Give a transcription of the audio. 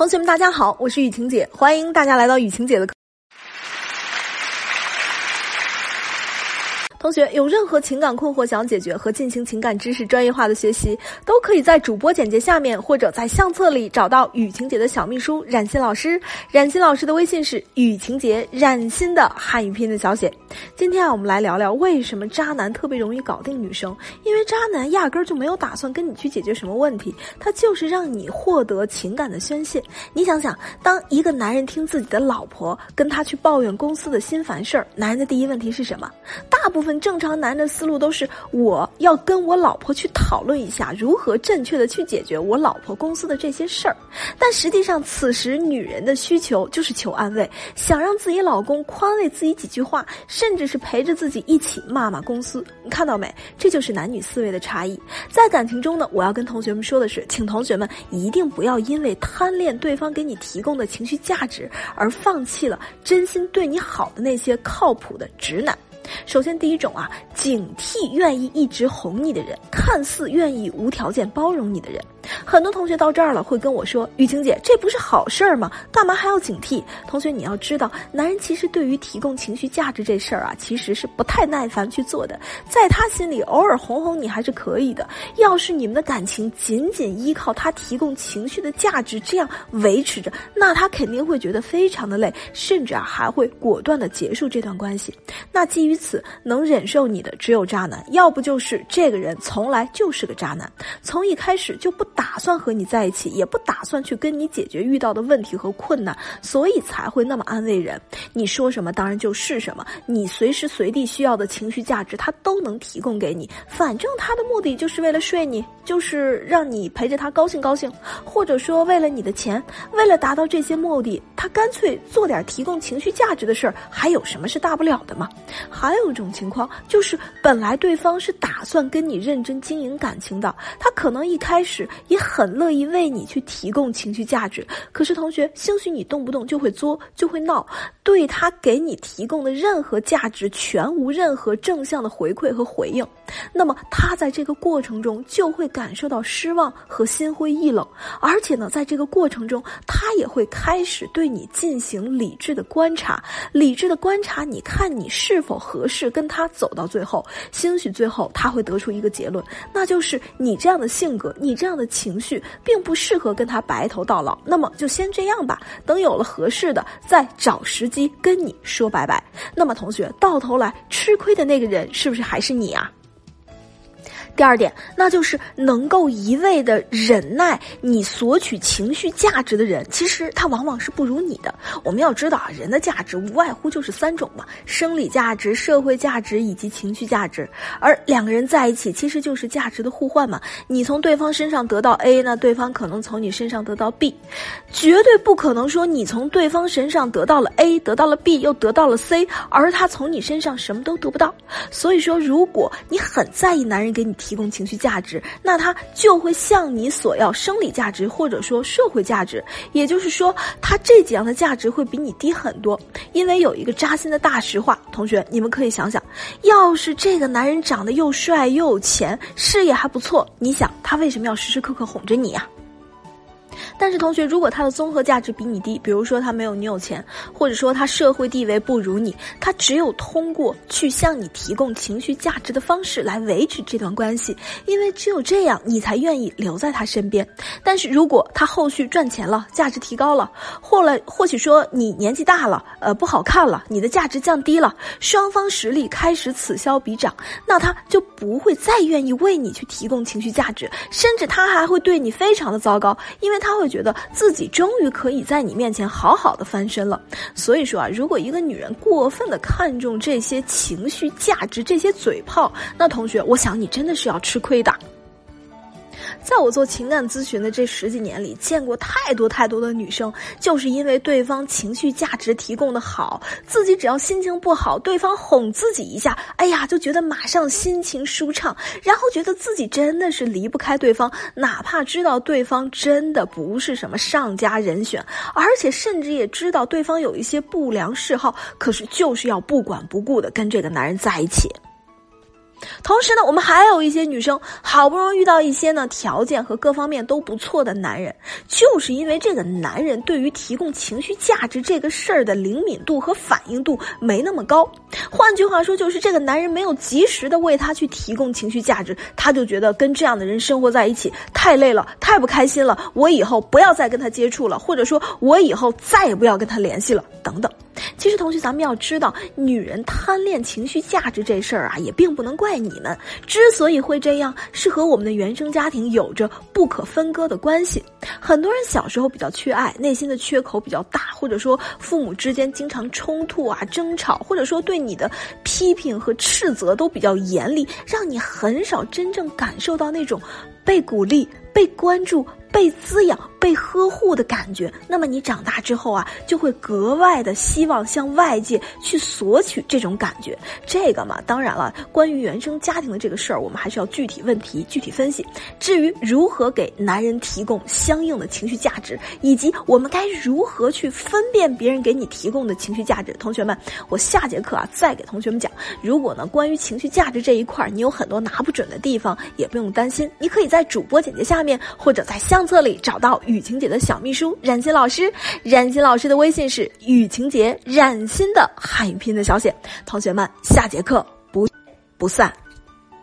同学们，大家好，我是雨晴姐，欢迎大家来到雨晴姐的同学有任何情感困惑想解决和进行情感知识专业化的学习，都可以在主播简介下面或者在相册里找到雨晴姐的小秘书冉欣老师。冉欣老师的微信是雨晴姐冉欣的汉语拼音的小写。今天啊，我们来聊聊为什么渣男特别容易搞定女生？因为渣男压根儿就没有打算跟你去解决什么问题，他就是让你获得情感的宣泄。你想想，当一个男人听自己的老婆跟他去抱怨公司的心烦事儿，男人的第一问题是什么？大部分。正常男人的思路都是我要跟我老婆去讨论一下如何正确的去解决我老婆公司的这些事儿，但实际上此时女人的需求就是求安慰，想让自己老公宽慰自己几句话，甚至是陪着自己一起骂骂公司。你看到没？这就是男女思维的差异。在感情中呢，我要跟同学们说的是，请同学们一定不要因为贪恋对方给你提供的情绪价值而放弃了真心对你好的那些靠谱的直男。首先，第一种啊，警惕愿意一直哄你的人，看似愿意无条件包容你的人。很多同学到这儿了，会跟我说：“雨晴姐，这不是好事儿吗？干嘛还要警惕？”同学，你要知道，男人其实对于提供情绪价值这事儿啊，其实是不太耐烦去做的。在他心里，偶尔哄哄你还是可以的。要是你们的感情仅仅依靠他提供情绪的价值这样维持着，那他肯定会觉得非常的累，甚至啊还会果断的结束这段关系。那基于此，能忍受你的只有渣男，要不就是这个人从来就是个渣男，从一开始就不。打算和你在一起，也不打算去跟你解决遇到的问题和困难，所以才会那么安慰人。你说什么，当然就是什么。你随时随地需要的情绪价值，他都能提供给你。反正他的目的就是为了睡你，就是让你陪着他高兴高兴，或者说为了你的钱，为了达到这些目的，他干脆做点提供情绪价值的事儿，还有什么是大不了的吗？还有一种情况，就是本来对方是打算跟你认真经营感情的，他可能一开始。也很很乐意为你去提供情绪价值，可是同学，兴许你动不动就会作，就会闹，对他给你提供的任何价值全无任何正向的回馈和回应，那么他在这个过程中就会感受到失望和心灰意冷，而且呢，在这个过程中，他也会开始对你进行理智的观察，理智的观察，你看你是否合适跟他走到最后，兴许最后他会得出一个结论，那就是你这样的性格，你这样的。情绪并不适合跟他白头到老，那么就先这样吧。等有了合适的，再找时机跟你说拜拜。那么同学，到头来吃亏的那个人是不是还是你啊？第二点，那就是能够一味的忍耐你索取情绪价值的人，其实他往往是不如你的。我们要知道啊，人的价值无外乎就是三种嘛：生理价值、社会价值以及情绪价值。而两个人在一起，其实就是价值的互换嘛。你从对方身上得到 A，那对方可能从你身上得到 B，绝对不可能说你从对方身上得到了 A，得到了 B，又得到了 C，而他从你身上什么都得不到。所以说，如果你很在意男人给你提。供情绪价值，那他就会向你索要生理价值或者说社会价值，也就是说，他这几样的价值会比你低很多。因为有一个扎心的大实话，同学，你们可以想想，要是这个男人长得又帅又有钱，事业还不错，你想他为什么要时时刻刻哄着你呀？但是同学，如果他的综合价值比你低，比如说他没有你有钱，或者说他社会地位不如你，他只有通过去向你提供情绪价值的方式来维持这段关系，因为只有这样你才愿意留在他身边。但是如果他后续赚钱了，价值提高了，或了或许说你年纪大了，呃不好看了，你的价值降低了，双方实力开始此消彼长，那他就不会再愿意为你去提供情绪价值，甚至他还会对你非常的糟糕，因为他会。觉得自己终于可以在你面前好好的翻身了，所以说啊，如果一个女人过分的看重这些情绪价值、这些嘴炮，那同学，我想你真的是要吃亏的。在我做情感咨询的这十几年里，见过太多太多的女生，就是因为对方情绪价值提供的好，自己只要心情不好，对方哄自己一下，哎呀，就觉得马上心情舒畅，然后觉得自己真的是离不开对方，哪怕知道对方真的不是什么上佳人选，而且甚至也知道对方有一些不良嗜好，可是就是要不管不顾的跟这个男人在一起。同时呢，我们还有一些女生好不容易遇到一些呢条件和各方面都不错的男人，就是因为这个男人对于提供情绪价值这个事儿的灵敏度和反应度没那么高。换句话说，就是这个男人没有及时的为她去提供情绪价值，她就觉得跟这样的人生活在一起太累了，太不开心了，我以后不要再跟他接触了，或者说我以后再也不要跟他联系了，等等。其实，同学，咱们要知道，女人贪恋情绪价值这事儿啊，也并不能怪你们。之所以会这样，是和我们的原生家庭有着不可分割的关系。很多人小时候比较缺爱，内心的缺口比较大，或者说父母之间经常冲突啊、争吵，或者说对你的批评和斥责都比较严厉，让你很少真正感受到那种被鼓励、被关注。被滋养、被呵护的感觉，那么你长大之后啊，就会格外的希望向外界去索取这种感觉。这个嘛，当然了，关于原生家庭的这个事儿，我们还是要具体问题具体分析。至于如何给男人提供相应的情绪价值，以及我们该如何去分辨别人给你提供的情绪价值，同学们，我下节课啊再给同学们讲。如果呢，关于情绪价值这一块，你有很多拿不准的地方，也不用担心，你可以在主播简介下面或者在相。册里找到雨晴姐的小秘书冉欣老师，冉欣老师的微信是雨晴姐冉欣的汉语拼音的小写。同学们，下节课不不散。